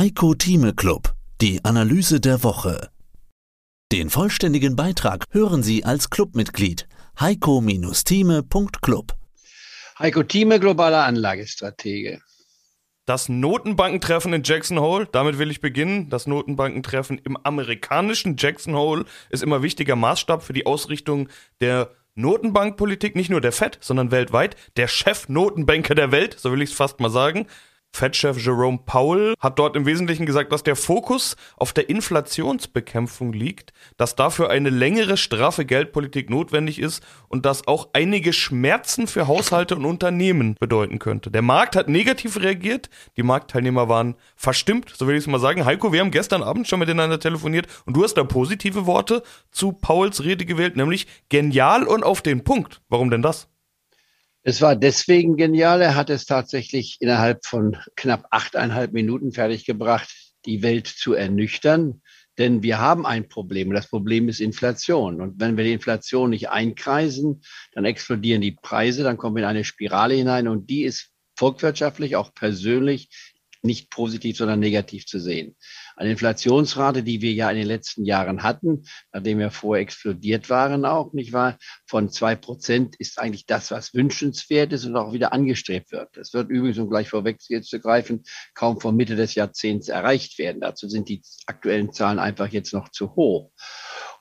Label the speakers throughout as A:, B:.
A: Heiko Thieme Club, die Analyse der Woche. Den vollständigen Beitrag hören Sie als Clubmitglied heiko-thieme.club.
B: Heiko Thieme, globaler Anlagestratege.
C: Das Notenbankentreffen in Jackson Hole, damit will ich beginnen. Das Notenbankentreffen im amerikanischen Jackson Hole ist immer wichtiger Maßstab für die Ausrichtung der Notenbankpolitik, nicht nur der Fed, sondern weltweit. Der Chef-Notenbanker der Welt, so will ich es fast mal sagen. Fed-Chef Jerome Powell hat dort im Wesentlichen gesagt, dass der Fokus auf der Inflationsbekämpfung liegt, dass dafür eine längere straffe Geldpolitik notwendig ist und dass auch einige Schmerzen für Haushalte und Unternehmen bedeuten könnte. Der Markt hat negativ reagiert, die Marktteilnehmer waren verstimmt, so will ich es mal sagen. Heiko, wir haben gestern Abend schon miteinander telefoniert und du hast da positive Worte zu Powells Rede gewählt, nämlich genial und auf den Punkt. Warum denn das?
B: Es war deswegen genial. Er hat es tatsächlich innerhalb von knapp achteinhalb Minuten fertiggebracht, die Welt zu ernüchtern. Denn wir haben ein Problem. Das Problem ist Inflation. Und wenn wir die Inflation nicht einkreisen, dann explodieren die Preise, dann kommen wir in eine Spirale hinein. Und die ist volkswirtschaftlich, auch persönlich nicht positiv, sondern negativ zu sehen. Eine Inflationsrate, die wir ja in den letzten Jahren hatten, nachdem wir vorher explodiert waren auch, nicht wahr, von zwei Prozent ist eigentlich das, was wünschenswert ist und auch wieder angestrebt wird. Das wird übrigens, um gleich vorweg zu greifen, kaum vor Mitte des Jahrzehnts erreicht werden. Dazu sind die aktuellen Zahlen einfach jetzt noch zu hoch.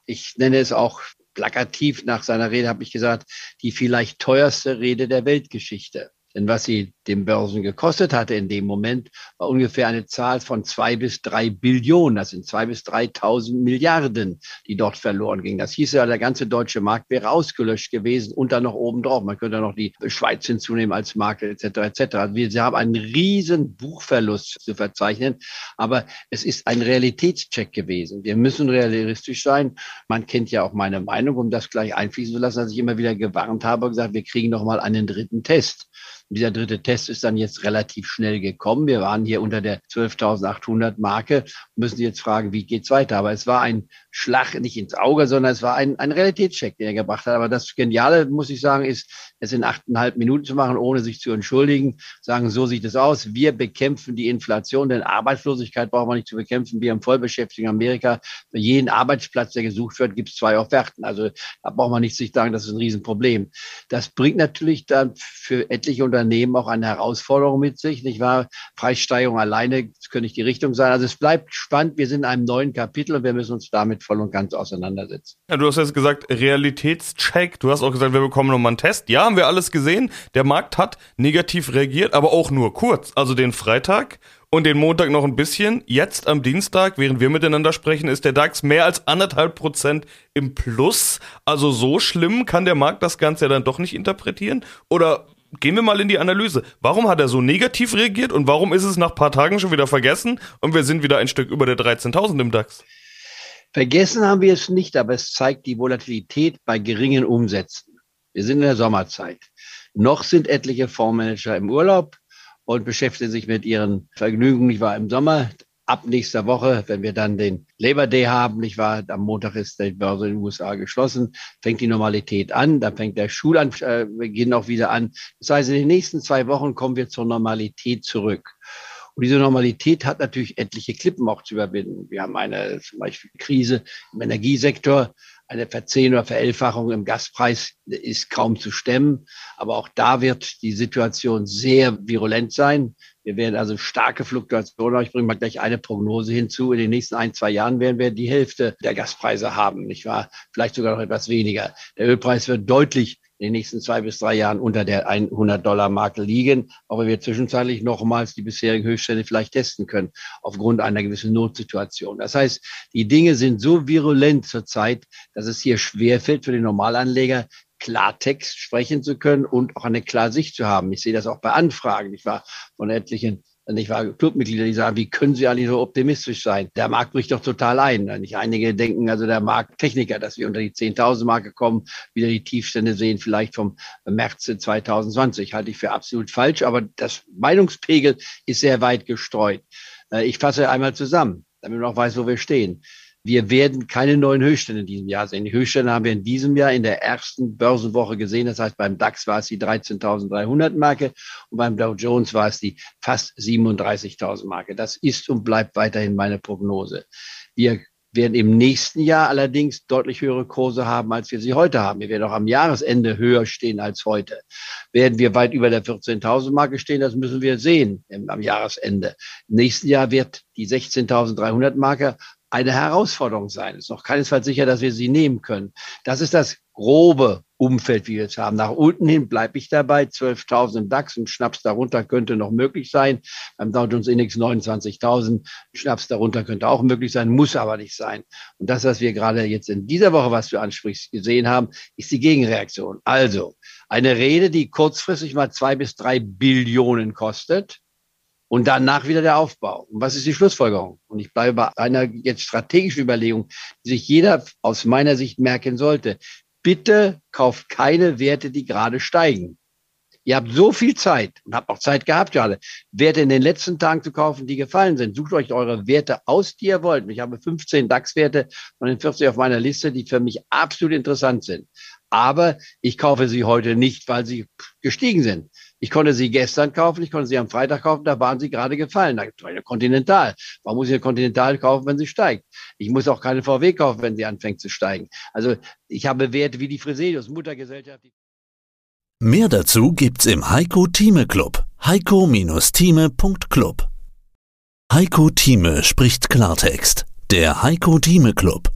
B: Ich nenne es auch plakativ nach seiner Rede, habe ich gesagt, die vielleicht teuerste Rede der Weltgeschichte. Denn was sie den Börsen gekostet hatte in dem Moment, war ungefähr eine Zahl von zwei bis drei Billionen. Das sind zwei bis dreitausend Milliarden, die dort verloren gingen. Das hieß ja, der ganze deutsche Markt wäre ausgelöscht gewesen und dann noch obendrauf. Man könnte noch die Schweiz hinzunehmen als Markt etc. etc. Also wir haben einen riesen Buchverlust zu verzeichnen, aber es ist ein Realitätscheck gewesen. Wir müssen realistisch sein. Man kennt ja auch meine Meinung, um das gleich einfließen zu lassen, dass ich immer wieder gewarnt habe und gesagt, wir kriegen noch mal einen dritten Test. Dieser dritte Test ist dann jetzt relativ schnell gekommen. Wir waren hier unter der 12.800 Marke, müssen jetzt fragen, wie geht's weiter? Aber es war ein Schlag nicht ins Auge, sondern es war ein, ein Realitätscheck, den er gebracht hat. Aber das Geniale, muss ich sagen, ist, es in achteinhalb Minuten zu machen, ohne sich zu entschuldigen, sagen, so sieht es aus. Wir bekämpfen die Inflation, denn Arbeitslosigkeit brauchen wir nicht zu bekämpfen. Wir haben Vollbeschäftigung in Amerika. Für jeden Arbeitsplatz, der gesucht wird, gibt es zwei Offerten. Also da braucht man nicht sich sagen, das ist ein Riesenproblem. Das bringt natürlich dann für etliche Unternehmen auch eine Herausforderung mit sich, nicht wahr? Preissteigerung alleine, könnte nicht die Richtung sein. Also es bleibt spannend. Wir sind in einem neuen Kapitel und wir müssen uns damit voll und ganz auseinandersetzen.
C: Ja, du hast jetzt gesagt, Realitätscheck. Du hast auch gesagt, wir bekommen nochmal einen Test. Ja, haben wir alles gesehen. Der Markt hat negativ reagiert, aber auch nur kurz. Also den Freitag und den Montag noch ein bisschen. Jetzt am Dienstag, während wir miteinander sprechen, ist der DAX mehr als anderthalb Prozent im Plus. Also so schlimm kann der Markt das Ganze ja dann doch nicht interpretieren. Oder gehen wir mal in die Analyse. Warum hat er so negativ reagiert und warum ist es nach paar Tagen schon wieder vergessen und wir sind wieder ein Stück über der 13.000 im DAX?
B: Vergessen haben wir es nicht, aber es zeigt die Volatilität bei geringen Umsätzen. Wir sind in der Sommerzeit. Noch sind etliche Fondsmanager im Urlaub und beschäftigen sich mit ihren Vergnügungen, nicht wahr, im Sommer. Ab nächster Woche, wenn wir dann den Labor Day haben, nicht wahr, am Montag ist die Börse in den USA geschlossen, fängt die Normalität an, dann fängt der Schulbeginn auch wieder an. Das heißt, in den nächsten zwei Wochen kommen wir zur Normalität zurück. Und diese Normalität hat natürlich etliche Klippen auch zu überwinden. Wir haben eine zum Beispiel Krise im Energiesektor eine Verzehn- oder Verelfachung im Gaspreis ist kaum zu stemmen. Aber auch da wird die Situation sehr virulent sein. Wir werden also starke Fluktuationen. Ich bringe mal gleich eine Prognose hinzu. In den nächsten ein, zwei Jahren werden wir die Hälfte der Gaspreise haben, nicht wahr? Vielleicht sogar noch etwas weniger. Der Ölpreis wird deutlich in den nächsten zwei bis drei Jahren unter der 100-Dollar-Marke liegen, wenn wir zwischenzeitlich nochmals die bisherigen Höchststände vielleicht testen können, aufgrund einer gewissen Notsituation. Das heißt, die Dinge sind so virulent zurzeit, dass es hier schwerfällt für den Normalanleger, Klartext sprechen zu können und auch eine klare Sicht zu haben. Ich sehe das auch bei Anfragen, ich war von etlichen nicht wahr, Clubmitglieder, die sagen, wie können Sie eigentlich so optimistisch sein? Der Markt bricht doch total ein. Nicht einige denken, also der Markttechniker, dass wir unter die 10.000 Marke kommen, wieder die Tiefstände sehen, vielleicht vom März 2020. Halte ich für absolut falsch, aber das Meinungspegel ist sehr weit gestreut. Äh, ich fasse einmal zusammen, damit man auch weiß, wo wir stehen. Wir werden keine neuen Höchststände in diesem Jahr sehen. Die Höchststände haben wir in diesem Jahr in der ersten Börsenwoche gesehen. Das heißt, beim DAX war es die 13.300 Marke und beim Dow Jones war es die fast 37.000 Marke. Das ist und bleibt weiterhin meine Prognose. Wir werden im nächsten Jahr allerdings deutlich höhere Kurse haben, als wir sie heute haben. Wir werden auch am Jahresende höher stehen als heute. Werden wir weit über der 14.000 Marke stehen, das müssen wir sehen am Jahresende. Im nächsten Jahr wird die 16.300 Marke eine Herausforderung sein. Es ist noch keinesfalls sicher, dass wir sie nehmen können. Das ist das grobe Umfeld, wie wir jetzt haben. Nach unten hin bleibe ich dabei. 12.000 DAX, ein Schnaps darunter könnte noch möglich sein. Beim Dow Jones Index 29.000, ein Schnaps darunter könnte auch möglich sein, muss aber nicht sein. Und das, was wir gerade jetzt in dieser Woche, was du ansprichst, gesehen haben, ist die Gegenreaktion. Also eine Rede, die kurzfristig mal zwei bis drei Billionen kostet und danach wieder der Aufbau. Und was ist die Schlussfolgerung? Und ich bleibe bei einer jetzt strategischen Überlegung, die sich jeder aus meiner Sicht merken sollte. Bitte kauft keine Werte, die gerade steigen. Ihr habt so viel Zeit und habt auch Zeit gehabt gerade, Werte in den letzten Tagen zu kaufen, die gefallen sind. Sucht euch eure Werte aus, die ihr wollt. Ich habe 15 DAX-Werte von den 40 auf meiner Liste, die für mich absolut interessant sind. Aber ich kaufe sie heute nicht, weil sie gestiegen sind. Ich konnte sie gestern kaufen, ich konnte sie am Freitag kaufen, da waren sie gerade gefallen. Da gibt es eine Continental. Warum muss ich eine Continental kaufen, wenn sie steigt? Ich muss auch keine VW kaufen, wenn sie anfängt zu steigen. Also ich habe Werte wie die Fresenius, Muttergesellschaft.
A: Mehr dazu gibt's im Heiko Thieme Club. Heiko-Thieme.club Heiko Thieme spricht Klartext. Der Heiko Thieme Club.